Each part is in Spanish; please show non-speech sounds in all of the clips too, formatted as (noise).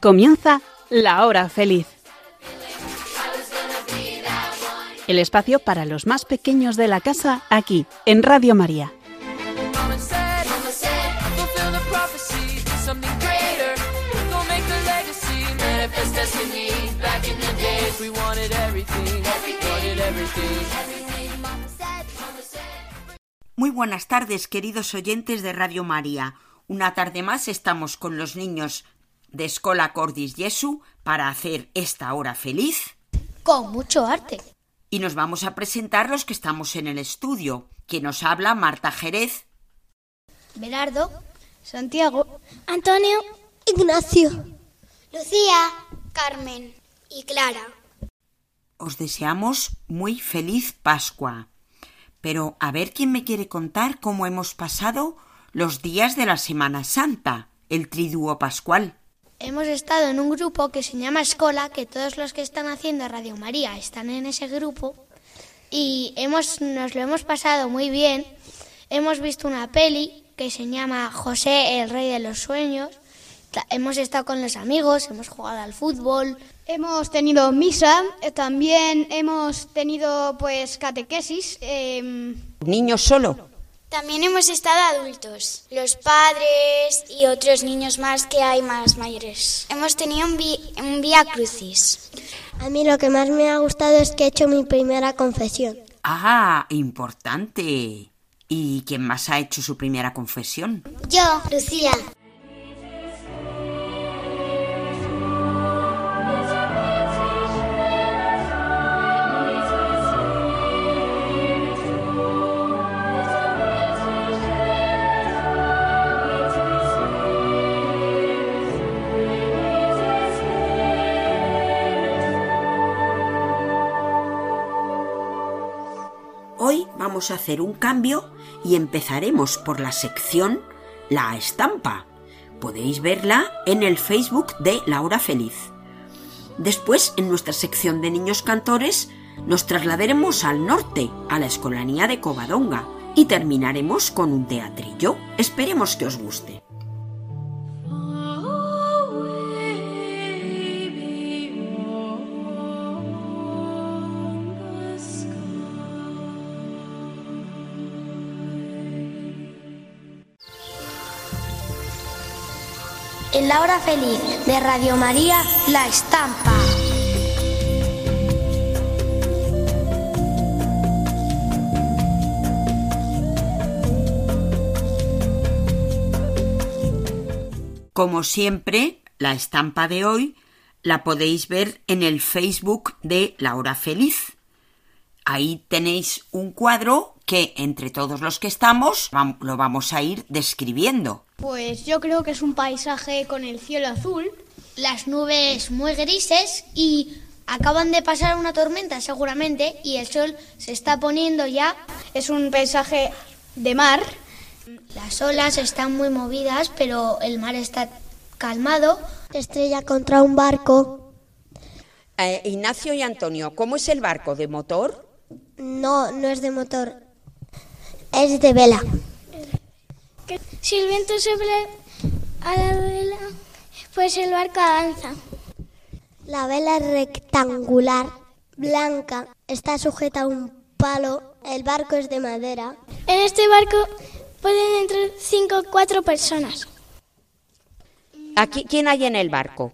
Comienza la hora feliz. El espacio para los más pequeños de la casa aquí, en Radio María. Muy buenas tardes, queridos oyentes de Radio María. Una tarde más estamos con los niños de Escola Cordis Jesu para hacer esta hora feliz. Con mucho arte. Y nos vamos a presentar los que estamos en el estudio. Que nos habla Marta Jerez. Berardo. Santiago. Antonio. Ignacio. Lucía. Carmen. Y Clara. Os deseamos muy feliz Pascua. Pero a ver quién me quiere contar cómo hemos pasado los días de la Semana Santa, el triduo pascual. Hemos estado en un grupo que se llama Escola, que todos los que están haciendo Radio María están en ese grupo y hemos, nos lo hemos pasado muy bien. Hemos visto una peli que se llama José, el rey de los sueños. Hemos estado con los amigos, hemos jugado al fútbol. Hemos tenido misa, eh, también hemos tenido pues catequesis. Eh... ¿Niños solo? También hemos estado adultos, los padres y otros niños más que hay más mayores. Hemos tenido un, un vía crucis. A mí lo que más me ha gustado es que he hecho mi primera confesión. Ah, importante. ¿Y quién más ha hecho su primera confesión? Yo, Lucía. Vamos a hacer un cambio y empezaremos por la sección La estampa. Podéis verla en el Facebook de La Hora Feliz. Después, en nuestra sección de niños cantores, nos trasladaremos al norte, a la Escolanía de Covadonga, y terminaremos con un teatrillo. Esperemos que os guste. La hora feliz de Radio María, La Estampa. Como siempre, la estampa de hoy la podéis ver en el Facebook de La Hora Feliz. Ahí tenéis un cuadro que entre todos los que estamos lo vamos a ir describiendo. Pues yo creo que es un paisaje con el cielo azul, las nubes muy grises y acaban de pasar una tormenta seguramente y el sol se está poniendo ya. Es un paisaje de mar. Las olas están muy movidas, pero el mar está calmado. Estrella contra un barco. Eh, Ignacio y Antonio, ¿cómo es el barco? ¿De motor? No, no es de motor. Es de vela. Si el viento sopla a la vela, pues el barco avanza. La vela es rectangular, blanca, está sujeta a un palo, el barco es de madera. En este barco pueden entrar cinco o cuatro personas. ¿Aquí, ¿Quién hay en el barco?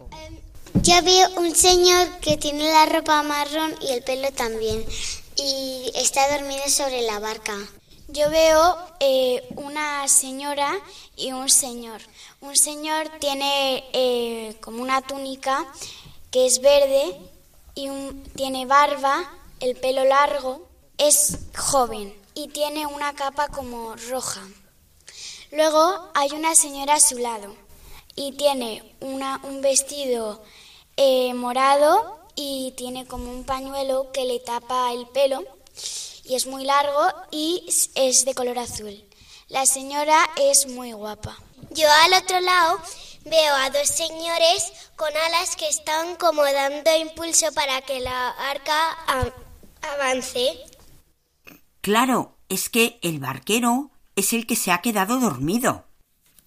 Yo veo un señor que tiene la ropa marrón y el pelo también y está dormido sobre la barca. Yo veo eh, una señora y un señor. Un señor tiene eh, como una túnica que es verde y tiene barba, el pelo largo, es joven y tiene una capa como roja. Luego hay una señora a su lado y tiene una, un vestido eh, morado y tiene como un pañuelo que le tapa el pelo y es muy largo y es de color azul. La señora es muy guapa. Yo al otro lado veo a dos señores con alas que están como dando impulso para que la arca avance. Claro, es que el barquero es el que se ha quedado dormido.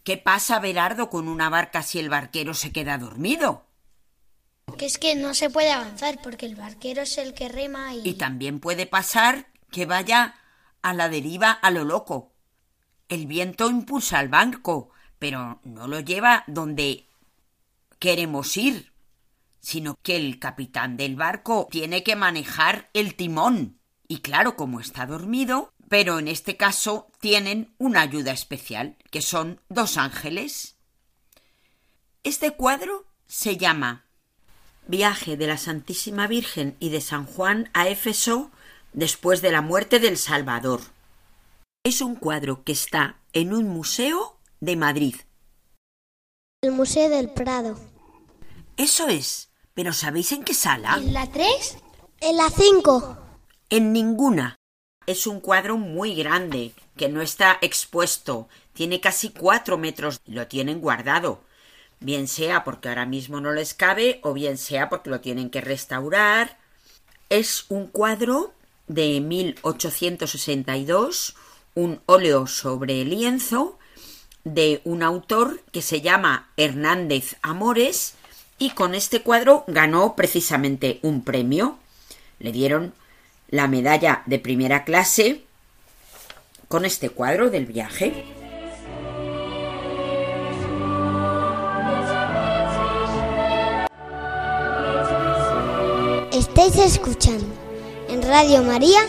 ¿Qué pasa, Berardo, con una barca si el barquero se queda dormido? Que es que no se puede avanzar porque el barquero es el que rema y... Y también puede pasar que vaya a la deriva a lo loco. El viento impulsa al barco, pero no lo lleva donde queremos ir, sino que el capitán del barco tiene que manejar el timón. Y claro, como está dormido, pero en este caso tienen una ayuda especial, que son dos ángeles. Este cuadro se llama Viaje de la Santísima Virgen y de San Juan a Éfeso después de la muerte del Salvador. Es un cuadro que está en un museo de Madrid. El Museo del Prado. Eso es. Pero ¿sabéis en qué sala? ¿En la 3? En la 5. En ninguna. Es un cuadro muy grande, que no está expuesto. Tiene casi cuatro metros. Lo tienen guardado. Bien sea porque ahora mismo no les cabe, o bien sea porque lo tienen que restaurar. Es un cuadro de 1862, un óleo sobre lienzo de un autor que se llama Hernández Amores y con este cuadro ganó precisamente un premio. Le dieron la medalla de primera clase con este cuadro del viaje. Estáis escuchando en Radio María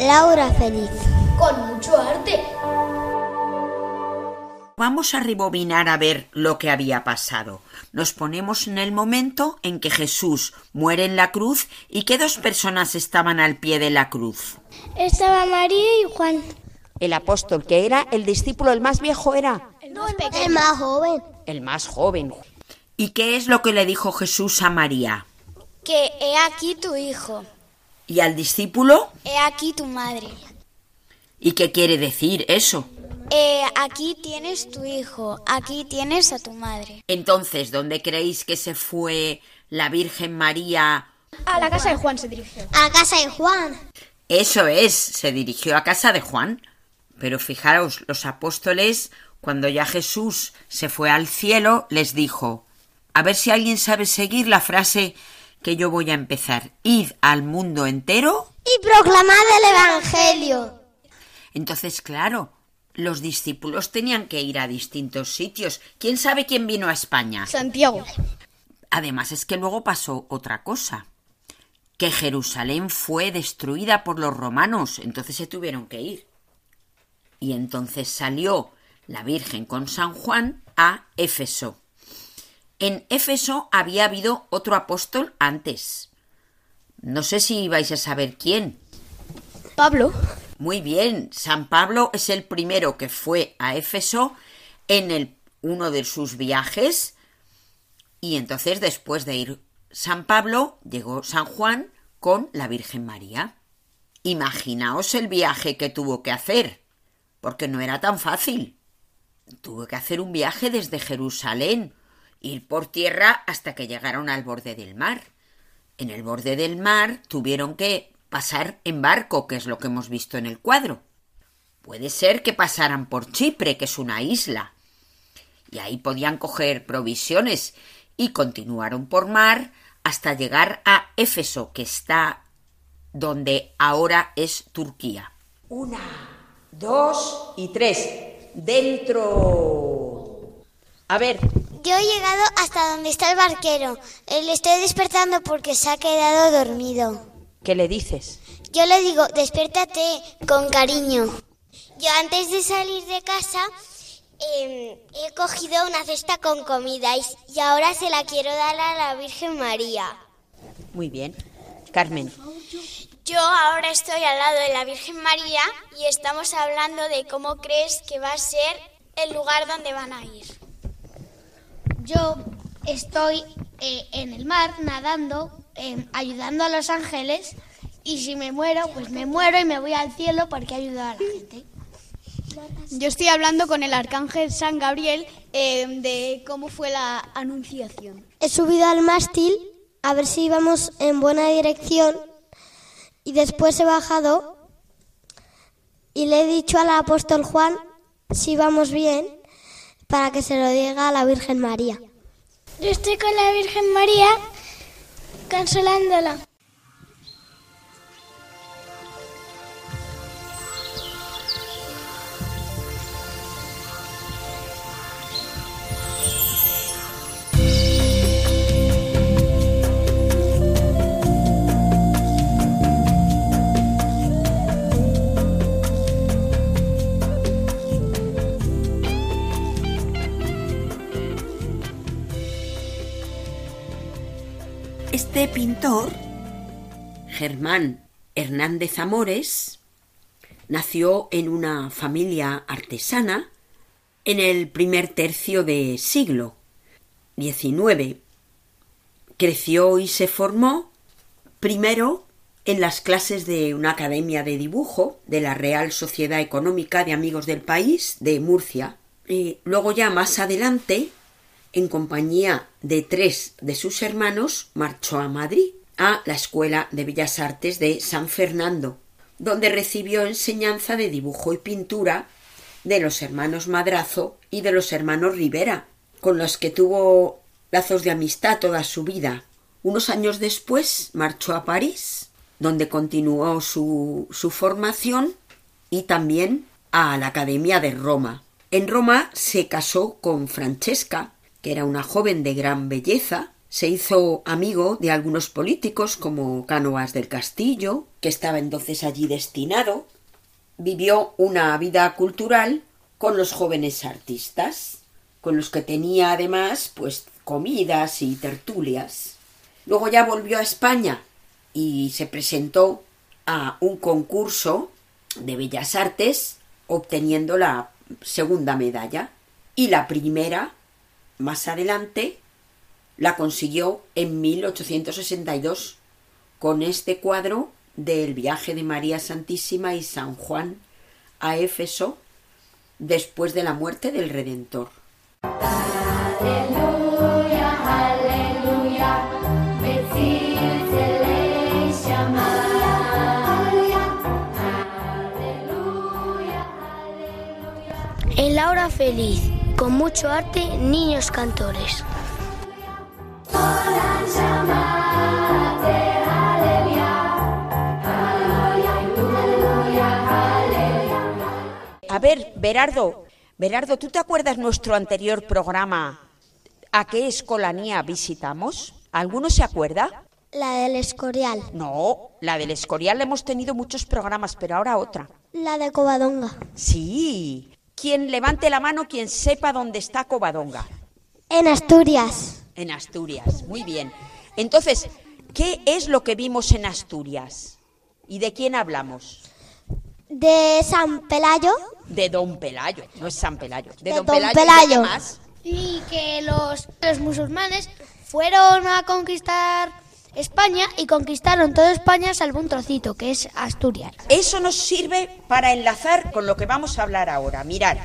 Laura Feliz. Con mucho arte. Vamos a rebobinar a ver lo que había pasado. Nos ponemos en el momento en que Jesús muere en la cruz y que dos personas estaban al pie de la cruz. Estaba María y Juan. El apóstol, que era el discípulo, el más viejo era. El más joven. El más joven. ¿Y qué es lo que le dijo Jesús a María? Que he aquí tu hijo, ¿Y al discípulo? he aquí tu madre. ¿Y qué quiere decir eso? Eh, aquí tienes tu hijo, aquí tienes a tu madre. Entonces, ¿dónde creéis que se fue la Virgen María? A la casa de Juan se dirigió. A casa de Juan. Eso es, se dirigió a casa de Juan. Pero fijaros, los apóstoles, cuando ya Jesús se fue al cielo, les dijo, a ver si alguien sabe seguir la frase que yo voy a empezar. Id al mundo entero. Y proclamad el Evangelio. Entonces, claro, los discípulos tenían que ir a distintos sitios. ¿Quién sabe quién vino a España? Santiago. Además es que luego pasó otra cosa, que Jerusalén fue destruida por los romanos, entonces se tuvieron que ir. Y entonces salió la Virgen con San Juan a Éfeso. En Éfeso había habido otro apóstol antes. No sé si vais a saber quién. Pablo. Muy bien, San Pablo es el primero que fue a Éfeso en el, uno de sus viajes y entonces después de ir San Pablo llegó San Juan con la Virgen María. Imaginaos el viaje que tuvo que hacer, porque no era tan fácil. Tuvo que hacer un viaje desde Jerusalén, ir por tierra hasta que llegaron al borde del mar. En el borde del mar tuvieron que pasar en barco, que es lo que hemos visto en el cuadro. Puede ser que pasaran por Chipre, que es una isla, y ahí podían coger provisiones, y continuaron por mar hasta llegar a Éfeso, que está donde ahora es Turquía. Una, dos y tres. Dentro. A ver, Yo he llegado hasta donde está el barquero. Eh, Le estoy despertando porque se ha quedado dormido. ¿qué le dices? Yo le digo, despiértate con cariño. Yo antes de salir de casa em, he cogido una cesta con comida y, y ahora se la quiero dar a la Virgen María. Muy bien. Carmen, Yo ahora estoy al lado de la Virgen María y estamos hablando de cómo crees que va a ser el lugar donde van a ir. Yo estoy eh, en el mar nadando, eh, ayudando a los ángeles y si me muero, pues me muero y me voy al cielo porque he ayudado a la gente. Yo estoy hablando con el arcángel San Gabriel eh, de cómo fue la anunciación. He subido al mástil a ver si íbamos en buena dirección y después he bajado y le he dicho al apóstol Juan si vamos bien para que se lo diga a la Virgen María. Yo estoy con la Virgen María consolándola. Este pintor, Germán Hernández Amores, nació en una familia artesana en el primer tercio de siglo XIX. Creció y se formó primero en las clases de una academia de dibujo de la Real Sociedad Económica de Amigos del País de Murcia. Y luego ya más adelante en compañía de tres de sus hermanos, marchó a Madrid, a la Escuela de Bellas Artes de San Fernando, donde recibió enseñanza de dibujo y pintura de los hermanos Madrazo y de los hermanos Rivera, con los que tuvo lazos de amistad toda su vida. Unos años después marchó a París, donde continuó su, su formación y también a la Academia de Roma. En Roma se casó con Francesca, que era una joven de gran belleza, se hizo amigo de algunos políticos como Cánovas del Castillo, que estaba entonces allí destinado, vivió una vida cultural con los jóvenes artistas, con los que tenía además pues comidas y tertulias. Luego ya volvió a España y se presentó a un concurso de bellas artes obteniendo la segunda medalla y la primera más adelante la consiguió en 1862 con este cuadro del viaje de María Santísima y San Juan a Éfeso después de la muerte del Redentor. En Laura Feliz, con mucho arte, niños cantores. A ver, Berardo, Berardo, ¿tú te acuerdas nuestro anterior programa? ¿A qué escolanía visitamos? ¿Alguno se acuerda? La del Escorial. No, la del Escorial hemos tenido muchos programas, pero ahora otra. La de Covadonga. Sí. Quien levante la mano, quien sepa dónde está Covadonga. En Asturias. En Asturias, muy bien. Entonces, ¿qué es lo que vimos en Asturias? ¿Y de quién hablamos? De San Pelayo. De Don Pelayo, no es San Pelayo. De, De Don, Don Pelayo. Pelayo. Y que los, los musulmanes fueron a conquistar España y conquistaron toda España salvo un trocito, que es Asturias. Eso nos sirve para enlazar con lo que vamos a hablar ahora. Mirad,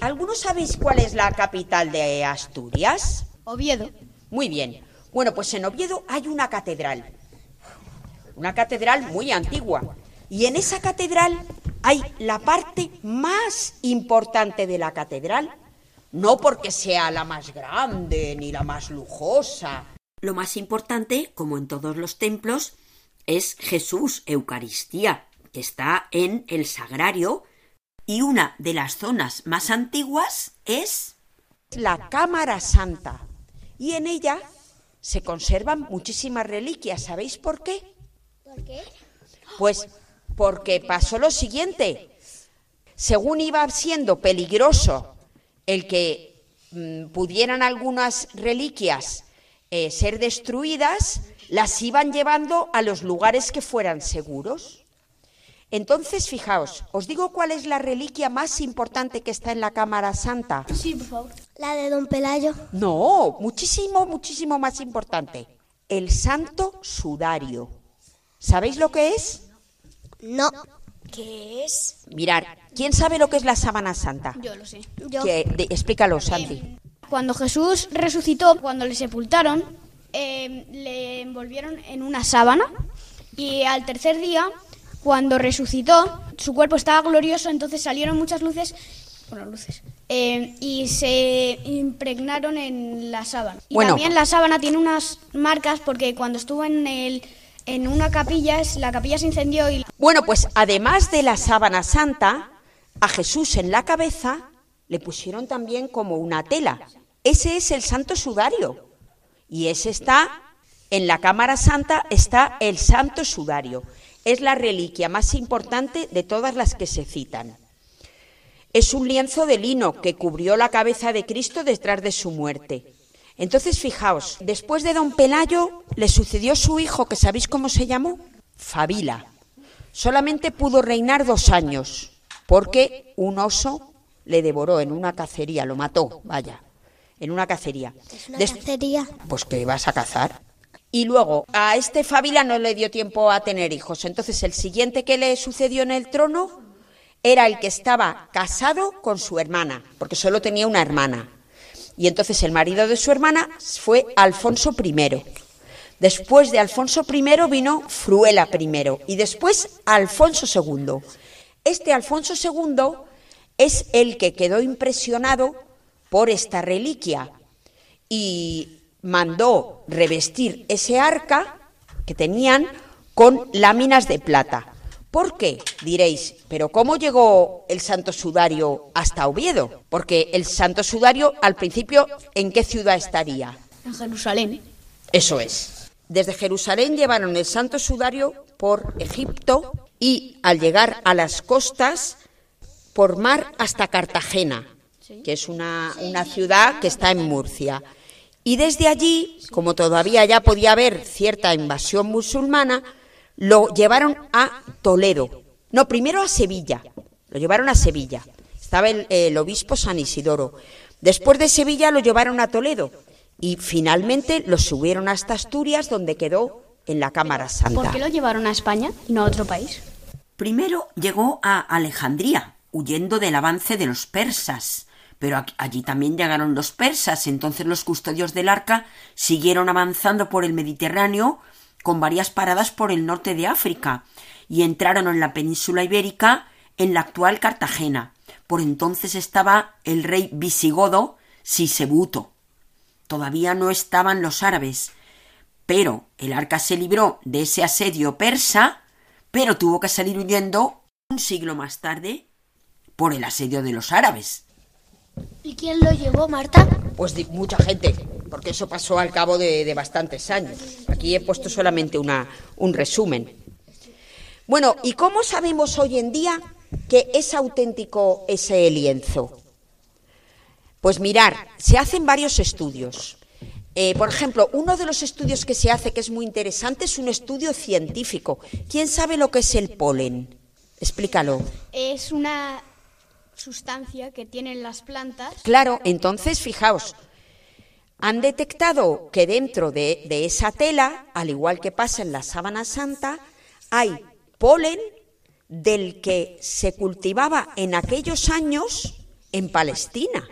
¿algunos sabéis cuál es la capital de Asturias? Oviedo. Muy bien. Bueno, pues en Oviedo hay una catedral. Una catedral muy antigua. Y en esa catedral hay la parte más importante de la catedral. No porque sea la más grande ni la más lujosa. Lo más importante, como en todos los templos, es Jesús Eucaristía, que está en el sagrario, y una de las zonas más antiguas es La Cámara Santa. Y en ella se conservan muchísimas reliquias. ¿Sabéis por qué? ¿Por qué? Pues porque pasó lo siguiente. Según iba siendo peligroso el que mm, pudieran algunas reliquias eh, ser destruidas, las iban llevando a los lugares que fueran seguros. Entonces, fijaos, os digo cuál es la reliquia más importante que está en la Cámara Santa. Sí, por favor. La de Don Pelayo. No, muchísimo, muchísimo más importante. El Santo Sudario. ¿Sabéis lo que es? No. ¿Qué es? Mirar, ¿quién sabe lo que es la Sábana Santa? Yo lo sé. Yo. Que- de- explícalo, Santi. Cuando Jesús resucitó, cuando le sepultaron, eh, le envolvieron en una sábana y al tercer día, cuando resucitó, su cuerpo estaba glorioso, entonces salieron muchas luces, bueno, luces, eh, y se impregnaron en la sábana. Y Bueno. también la sábana tiene unas marcas porque cuando estuvo en el en una capilla, la capilla se incendió y Bueno, pues además de la sábana santa, a Jesús en la cabeza le pusieron también como una tela. Ese es el santo sudario. Y ese está, en la cámara santa está el santo sudario. Es la reliquia más importante de todas las que se citan. Es un lienzo de lino que cubrió la cabeza de Cristo detrás de su muerte. Entonces, fijaos, después de don Pelayo le sucedió su hijo, que sabéis cómo se llamó, Fabila. Solamente pudo reinar dos años, porque un oso le devoró en una cacería, lo mató, vaya, en una cacería. Una cacería. pues que vas a cazar. Y luego, a este Fabila no le dio tiempo a tener hijos. Entonces, el siguiente que le sucedió en el trono era el que estaba casado con su hermana, porque solo tenía una hermana. Y entonces el marido de su hermana fue Alfonso I. Después de Alfonso I vino Fruela I y después Alfonso II. Este Alfonso II es el que quedó impresionado por esta reliquia y mandó revestir ese arca que tenían con láminas de plata. ¿Por qué? Diréis, pero ¿cómo llegó el Santo Sudario hasta Oviedo? Porque el Santo Sudario, al principio, ¿en qué ciudad estaría? en Jerusalén. Eso es. Desde Jerusalén llevaron el Santo Sudario por Egipto y al llegar a las costas, por mar hasta Cartagena, que es una, una ciudad que está en Murcia. Y desde allí, como todavía ya podía haber cierta invasión musulmana, lo llevaron a Toledo. No, primero a Sevilla. Lo llevaron a Sevilla. Estaba el, el obispo San Isidoro. Después de Sevilla lo llevaron a Toledo. Y finalmente lo subieron hasta Asturias, donde quedó en la Cámara Santa. ¿Por qué lo llevaron a España y no a otro país? Primero llegó a Alejandría, huyendo del avance de los persas. Pero allí también llegaron los persas, entonces los custodios del arca siguieron avanzando por el Mediterráneo con varias paradas por el norte de África y entraron en la península ibérica en la actual Cartagena. Por entonces estaba el rey visigodo Sisebuto. Todavía no estaban los árabes, pero el arca se libró de ese asedio persa, pero tuvo que salir huyendo un siglo más tarde por el asedio de los árabes. ¿Y quién lo llevó, Marta? Pues de mucha gente, porque eso pasó al cabo de, de bastantes años. Aquí he puesto solamente una, un resumen. Bueno, ¿y cómo sabemos hoy en día que es auténtico ese lienzo? Pues mirar, se hacen varios estudios. Eh, por ejemplo, uno de los estudios que se hace que es muy interesante es un estudio científico. ¿Quién sabe lo que es el polen? Explícalo. Es una sustancia que tienen las plantas. Claro, entonces fijaos, han detectado que dentro de, de esa tela, al igual que pasa en la sábana santa, hay polen del que se cultivaba en aquellos años en Palestina,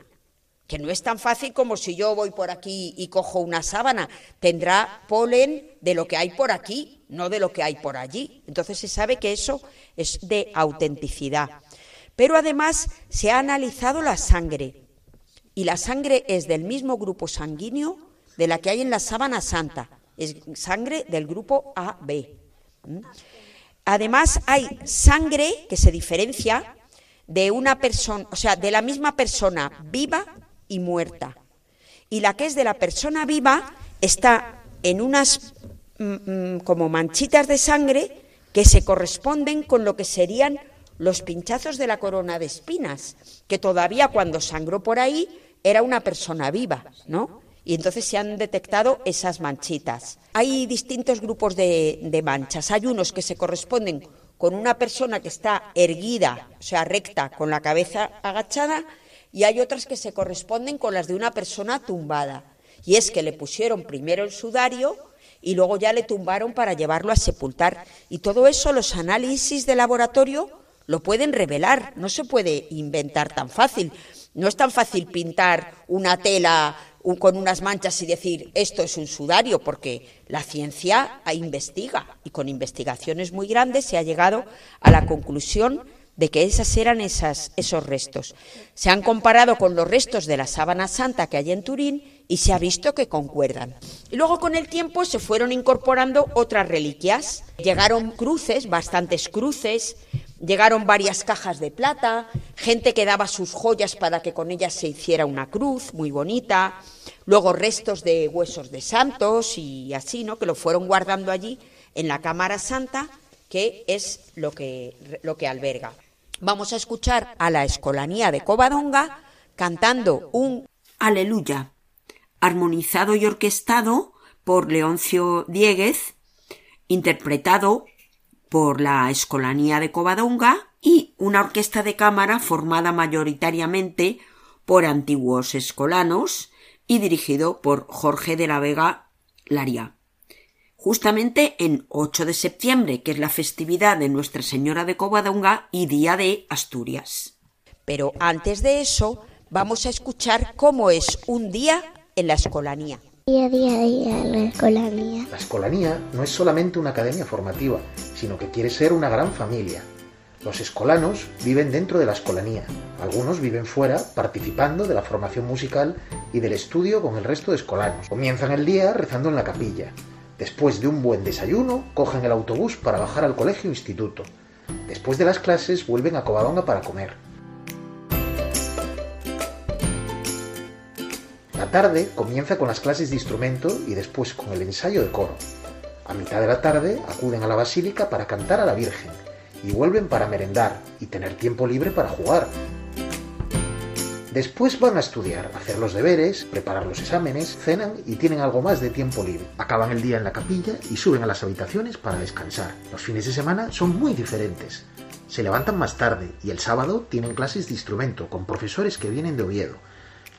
que no es tan fácil como si yo voy por aquí y cojo una sábana, tendrá polen de lo que hay por aquí, no de lo que hay por allí. Entonces se sabe que eso es de autenticidad. Pero además se ha analizado la sangre y la sangre es del mismo grupo sanguíneo de la que hay en la sábana santa, es sangre del grupo AB. ¿Mm? Además hay sangre que se diferencia de una persona, o sea, de la misma persona viva y muerta. Y la que es de la persona viva está en unas mm, mm, como manchitas de sangre que se corresponden con lo que serían los pinchazos de la corona de espinas, que todavía cuando sangró por ahí era una persona viva, ¿no? Y entonces se han detectado esas manchitas. Hay distintos grupos de, manchas. Hay unos que se corresponden con una persona que está erguida, o sea, recta, con la cabeza agachada, y hay otras que se corresponden con las de una persona tumbada. Y es que le pusieron primero el sudario y luego ya le tumbaron para llevarlo a sepultar. Y todo eso los análisis de laboratorio lo pueden revelar, no se puede inventar tan fácil. No es tan fácil pintar una tela con unas manchas y decir esto es un sudario, porque la ciencia investiga y con investigaciones muy grandes se ha llegado a la conclusión de que esas eran esos restos. Se han comparado con los restos de la sábana santa que hay en Turín y se ha visto que concuerdan. Y luego con el tiempo se fueron incorporando otras reliquias. Llegaron cruces, bastantes cruces, llegaron varias cajas de plata, gente que daba sus joyas para que con ellas se hiciera una cruz muy bonita, luego restos de huesos de santos y así, ¿no? Que lo fueron guardando allí en la Cámara Santa, que es lo que, lo que alberga. Vamos a escuchar a la Escolanía de Covadonga cantando un Aleluya, armonizado y orquestado por Leoncio Dieguez, interpretado por la Escolanía de Covadonga y una orquesta de cámara formada mayoritariamente por antiguos escolanos y dirigido por Jorge de la Vega Laria justamente en 8 de septiembre, que es la festividad de Nuestra Señora de Covadonga y Día de Asturias. Pero antes de eso, vamos a escuchar cómo es un día en la escolanía. Día, día, día en la escolanía. La escolanía no es solamente una academia formativa, sino que quiere ser una gran familia. Los escolanos viven dentro de la escolanía, algunos viven fuera participando de la formación musical y del estudio con el resto de escolanos. Comienzan el día rezando en la capilla, Después de un buen desayuno, cogen el autobús para bajar al colegio instituto. Después de las clases, vuelven a Covadonga para comer. La tarde comienza con las clases de instrumento y después con el ensayo de coro. A mitad de la tarde acuden a la basílica para cantar a la Virgen y vuelven para merendar y tener tiempo libre para jugar. Después van a estudiar, hacer los deberes, preparar los exámenes, cenan y tienen algo más de tiempo libre. Acaban el día en la capilla y suben a las habitaciones para descansar. Los fines de semana son muy diferentes. Se levantan más tarde y el sábado tienen clases de instrumento con profesores que vienen de Oviedo.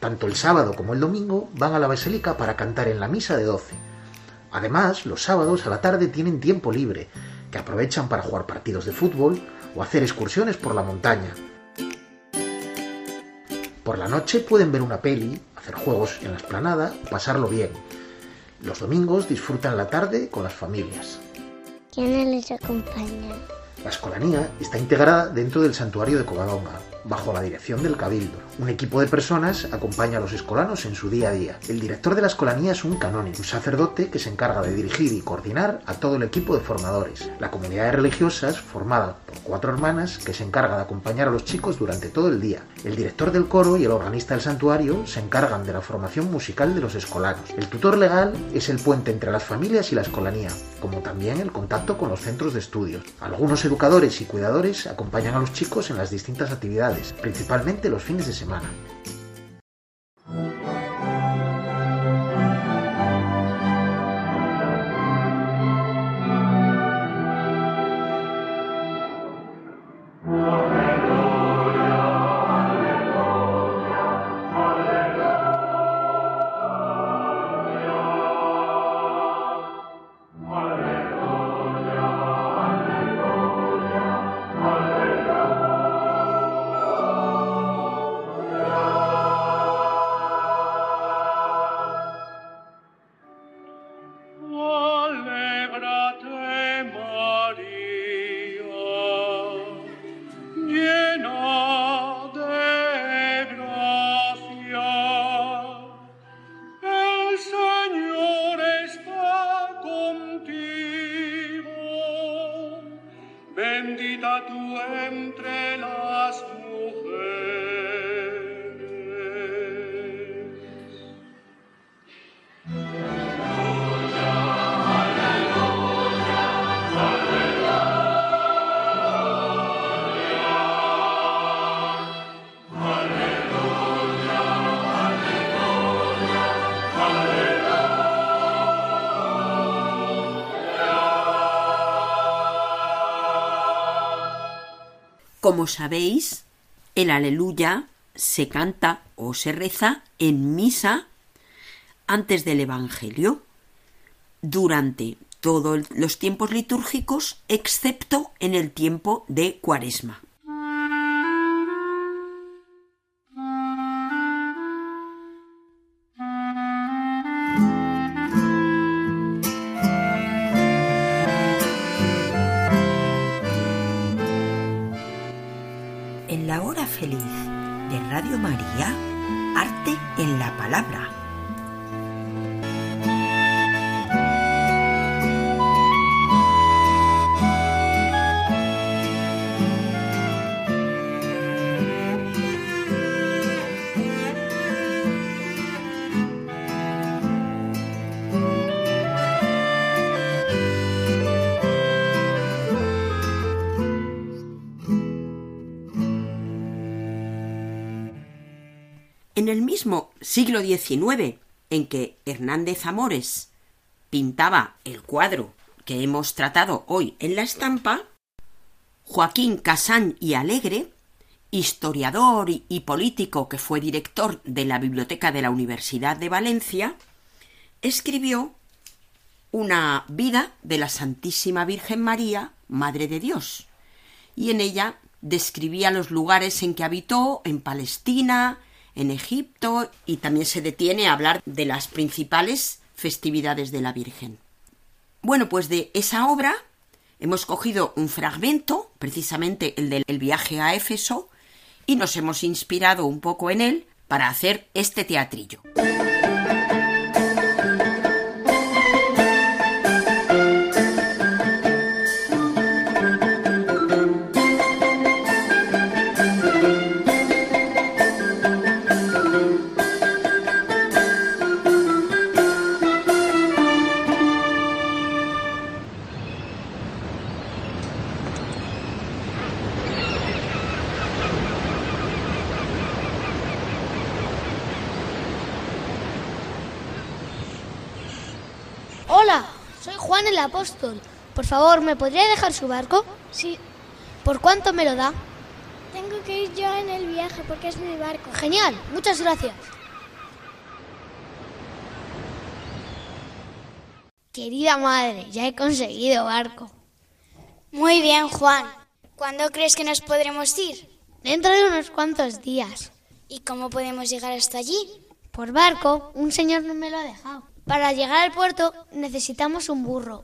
Tanto el sábado como el domingo van a la basílica para cantar en la misa de 12. Además, los sábados a la tarde tienen tiempo libre, que aprovechan para jugar partidos de fútbol o hacer excursiones por la montaña, por la noche pueden ver una peli, hacer juegos en la esplanada, pasarlo bien. Los domingos disfrutan la tarde con las familias. ¿Quiénes les acompañan? La escolanía está integrada dentro del santuario de Covadonga, bajo la dirección del Cabildo. Un equipo de personas acompaña a los escolanos en su día a día. El director de la escolanía es un canónigo, un sacerdote que se encarga de dirigir y coordinar a todo el equipo de formadores. La comunidad de religiosas, formada por cuatro hermanas, que se encarga de acompañar a los chicos durante todo el día. El director del coro y el organista del santuario se encargan de la formación musical de los escolanos. El tutor legal es el puente entre las familias y la escolanía, como también el contacto con los centros de estudios. Algunos educadores y cuidadores acompañan a los chicos en las distintas actividades, principalmente los fines de semana. 島な Como sabéis, el aleluya se canta o se reza en misa antes del Evangelio, durante todos los tiempos litúrgicos, excepto en el tiempo de Cuaresma. Siglo XIX en que Hernández Amores pintaba el cuadro que hemos tratado hoy en la estampa, Joaquín Casán y Alegre, historiador y político que fue director de la Biblioteca de la Universidad de Valencia, escribió una vida de la Santísima Virgen María, Madre de Dios, y en ella describía los lugares en que habitó en Palestina, en Egipto y también se detiene a hablar de las principales festividades de la Virgen. Bueno, pues de esa obra hemos cogido un fragmento, precisamente el del viaje a Éfeso, y nos hemos inspirado un poco en él para hacer este teatrillo. Soy Juan el Apóstol. Por favor, ¿me podría dejar su barco? Sí, ¿Por cuánto me lo da? tengo que ir yo en el viaje porque es mi barco. Genial, muchas gracias. Querida madre, ya he conseguido barco. Muy bien, Juan. ¿Cuándo crees que nos podremos ir? Dentro de unos cuantos días. ¿Y cómo podemos llegar hasta allí? Por barco, un señor no me lo ha dejado. Para llegar al puerto necesitamos un burro.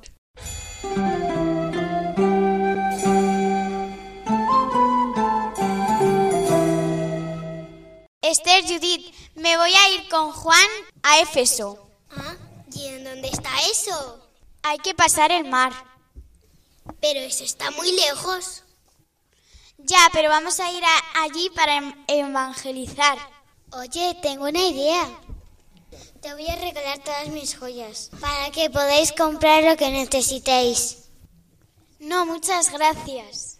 Esther Judith, me voy a ir con Juan a Éfeso. Ah, ¿y en dónde está eso? Hay que pasar el mar. Pero eso está muy lejos. Ya, pero vamos a ir a- allí para em- evangelizar. Oye, tengo una idea. Te voy a regalar todas mis joyas para que podáis comprar lo que necesitéis. No, muchas gracias.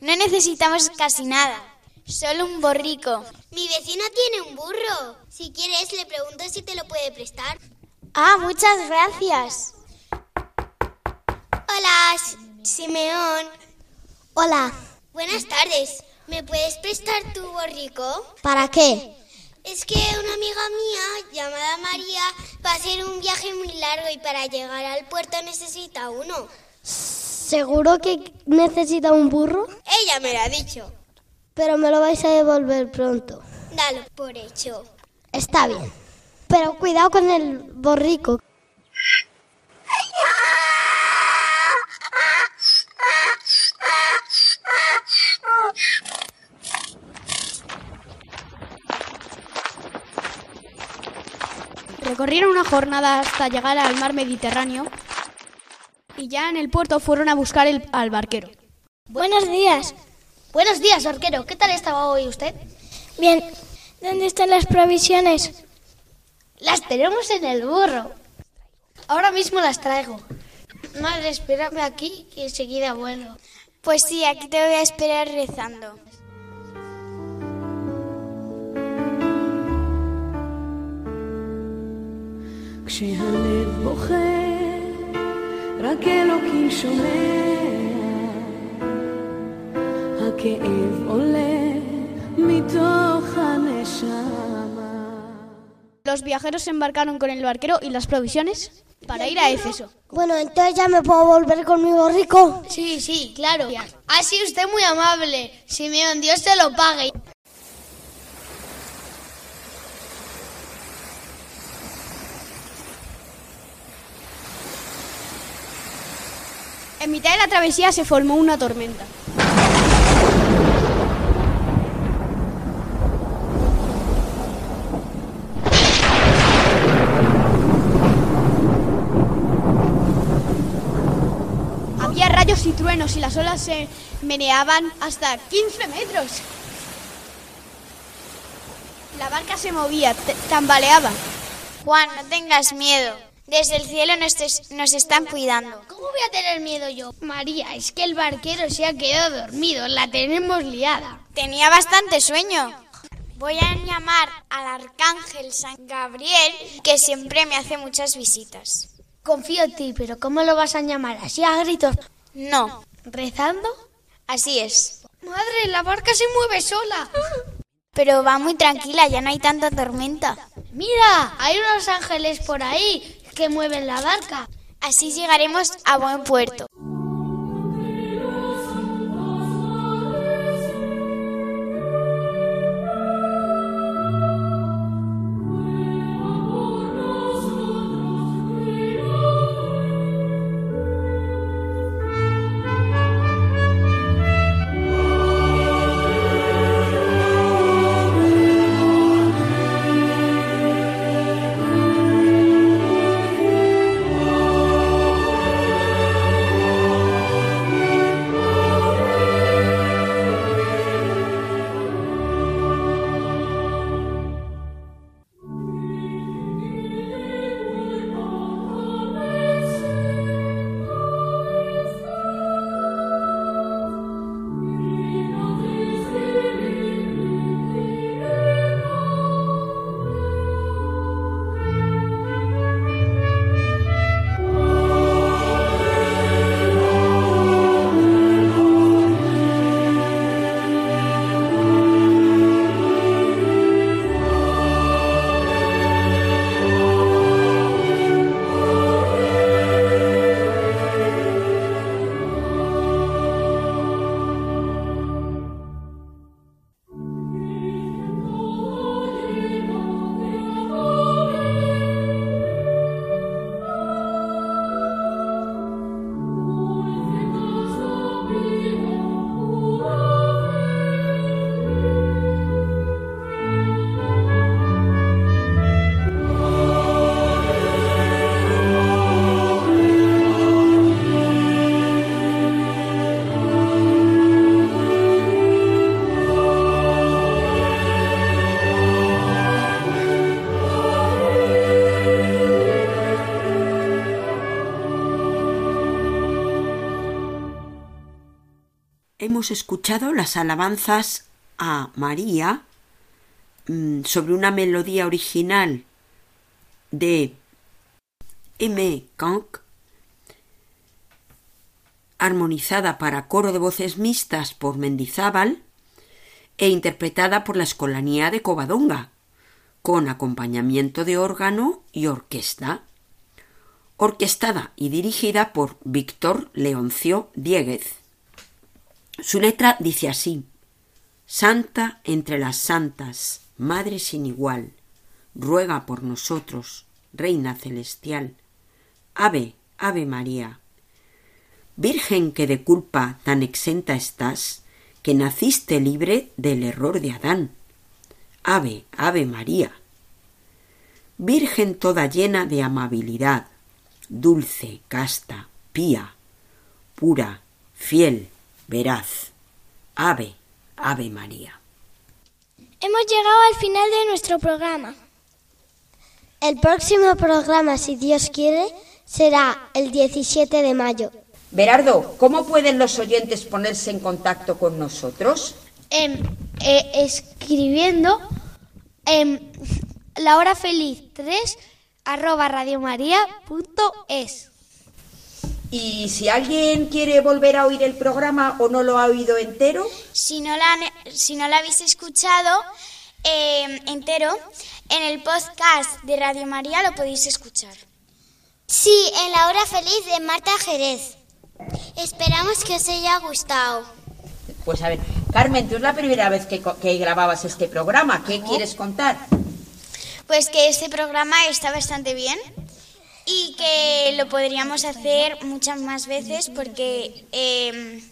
No necesitamos casi nada. Solo un borrico. Mi vecino tiene un burro. Si quieres, le pregunto si te lo puede prestar. Ah, muchas gracias. Hola, Simeón. Hola, Buenas tardes. ¿Me puedes prestar tu borrico? ¿para qué? Es que una amiga mía, llamada María, va a hacer un viaje muy largo y para llegar al puerto necesita uno. ¿Seguro que necesita un burro? Ella me lo ha dicho. Pero me lo vais a devolver pronto. Dalo por hecho. Está bien. Pero cuidado con el borrico. Recorrieron una jornada hasta llegar al mar Mediterráneo y ya en el puerto fueron a buscar el- al barquero. Buenos días. Buenos días, arquero. ¿Qué tal estaba hoy usted? Bien, ¿dónde están las provisiones? Las tenemos en el burro. Ahora mismo las traigo. Madre, espérame aquí y enseguida vuelvo. Pues sí, aquí te voy a esperar rezando. כשהלב בוכה, רק אלוקים שומע. הכאב עולה מתוך הנשמה. Los viajeros se embarcaron con el barquero y las provisiones para ir a Éfeso. Bueno, entonces ya me puedo volver con mi borrico. Sí, sí, claro. Ha sido usted muy amable. Simeón, Dios se lo pague. En mitad de la travesía se formó una tormenta. Había rayos y truenos y las olas se meneaban hasta 15 metros. La barca se movía, tambaleaba. Juan, no tengas miedo. Desde el cielo nos, es- nos están cuidando. ¿Cómo voy a tener miedo yo? María, es que el barquero se ha quedado dormido, la tenemos liada. Tenía bastante sueño. Voy a llamar al arcángel San Gabriel, que siempre me hace muchas visitas. Confío en ti, pero ¿cómo lo vas a llamar? ¿Así a gritos? No, ¿Rezando? así es. Madre, la barca se mueve sola. Pero va muy tranquila, ya no hay tanta tormenta. Mira, hay unos ángeles por ahí que mueven la barca. Así llegaremos a buen puerto. Hemos escuchado las alabanzas a María mm, sobre una melodía original de M. Conk, armonizada para coro de voces mixtas por Mendizábal e interpretada por la Escolanía de Covadonga, con acompañamiento de órgano y orquesta, orquestada y dirigida por Víctor Leoncio Dieguez. Su letra dice así: Santa entre las santas, Madre sin igual, ruega por nosotros, Reina celestial. Ave, Ave María. Virgen que de culpa tan exenta estás, que naciste libre del error de Adán. Ave, Ave María. Virgen toda llena de amabilidad, dulce, casta, pía, pura, fiel, veraz. Ave, Ave María. Hemos llegado al final de nuestro programa. El próximo programa, si Dios quiere, será el 17 de mayo. Berardo, ¿cómo pueden los oyentes ponerse en contacto con nosotros? Em, eh, escribiendo en (laughs) la hora feliz 3 arroba radiomaria.es. Y si alguien quiere volver a oír el programa o no lo ha oído entero, Si no la, han- si no la habéis escuchado eh, entero, en el podcast de Radio María lo podéis escuchar. Sí, en la hora feliz de Marta Jerez. Esperamos que os haya gustado. pues a ver, Carmen, tú es la primera vez que, co- que grababas este programa. ¿Qué quieres contar? Pues que este programa está bastante bien y que lo podríamos hacer muchas más veces porque eh,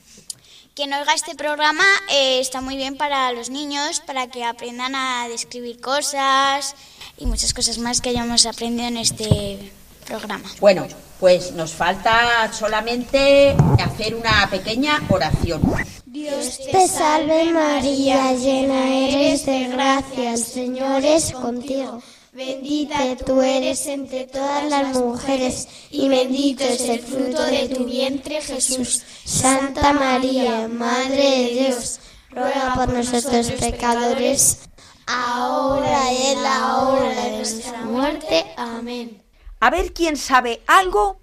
quien oiga este programa eh, está muy bien para los niños, para que aprendan a describir cosas y muchas cosas más que hayamos aprendido en este programa. Bueno, pues nos falta solamente hacer una pequeña oración. Dios te salve María, llena eres de gracia, el Señor es contigo. Bendita tú eres entre todas las mujeres y bendito es el fruto de tu vientre Jesús. Santa María, Madre de Dios, ruega por nosotros pecadores, ahora y en la hora de nuestra muerte. Amén. A ver quién sabe algo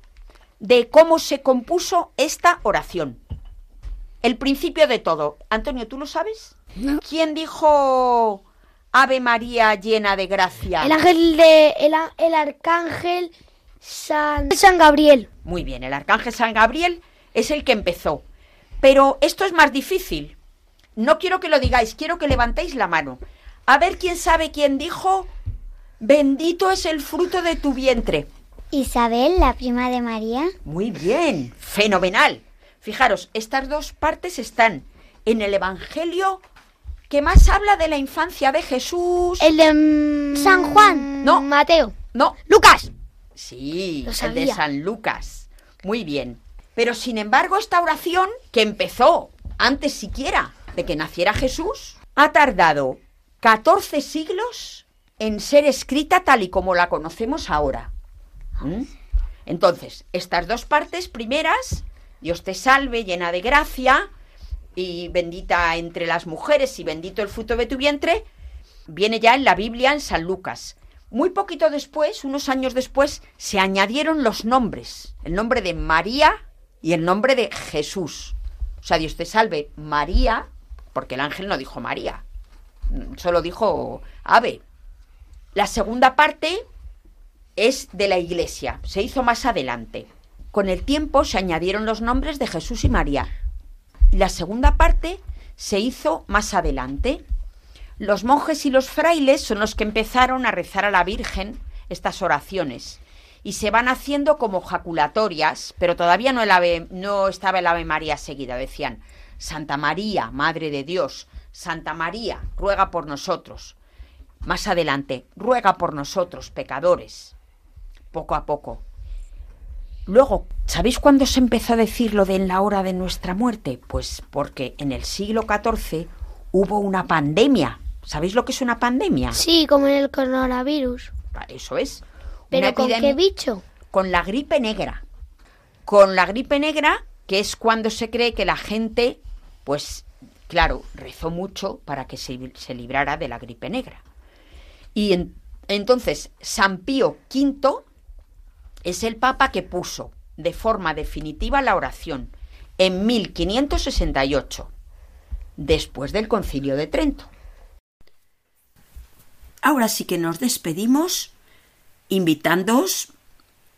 de cómo se compuso esta oración. El principio de todo. Antonio, ¿tú lo sabes? ¿Quién dijo Ave María llena de gracia? El ángel de el, el arcángel San, San Gabriel. Muy bien, el arcángel San Gabriel es el que empezó. Pero esto es más difícil. No quiero que lo digáis, quiero que levantéis la mano. A ver quién sabe quién dijo, bendito es el fruto de tu vientre. Isabel, la prima de María. Muy bien, fenomenal. Fijaros, estas dos partes están en el Evangelio que más habla de la infancia de Jesús. El de mm, San Juan. No. Mateo. No, Lucas. Sí, Lo el de. San Lucas. Muy bien. Pero sin embargo, esta oración, que empezó antes siquiera de que naciera Jesús, ha tardado 14 siglos en ser escrita tal y como la conocemos ahora. ¿Mm? Entonces, estas dos partes primeras, Dios te salve, llena de gracia, y bendita entre las mujeres y bendito el fruto de tu vientre, viene ya en la Biblia en San Lucas. Muy poquito después, unos años después, se añadieron los nombres, el nombre de María y el nombre de Jesús. O sea, Dios te salve María, porque el ángel no dijo María, solo dijo ave. La segunda parte es de la iglesia, se hizo más adelante. Con el tiempo se añadieron los nombres de Jesús y María. La segunda parte se hizo más adelante. Los monjes y los frailes son los que empezaron a rezar a la Virgen estas oraciones y se van haciendo como jaculatorias, pero todavía no, no estaba el Ave María seguida. Decían, Santa María, Madre de Dios, Santa María, ruega por nosotros. Más adelante, ruega por nosotros, pecadores. Poco a poco. Luego, ¿sabéis cuándo se empezó a decir lo de en la hora de nuestra muerte? Pues porque en el siglo XIV hubo una pandemia. ¿Sabéis lo que es una pandemia? Sí, como en el coronavirus. Eso es. ¿Pero con qué bicho? Con la gripe negra. Con la gripe negra, que es cuando se cree que la gente, pues, claro, rezó mucho para que se, se librara de la gripe negra. Y en- entonces, San Pío V es el papa que puso de forma definitiva la oración en 1568, después del concilio de Trento. Ahora sí que nos despedimos invitándoos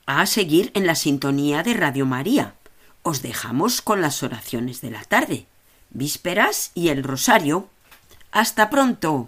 a seguir en la sintonía de Radio María. Os dejamos con las oraciones de la tarde, vísperas y el rosario. Hasta pronto.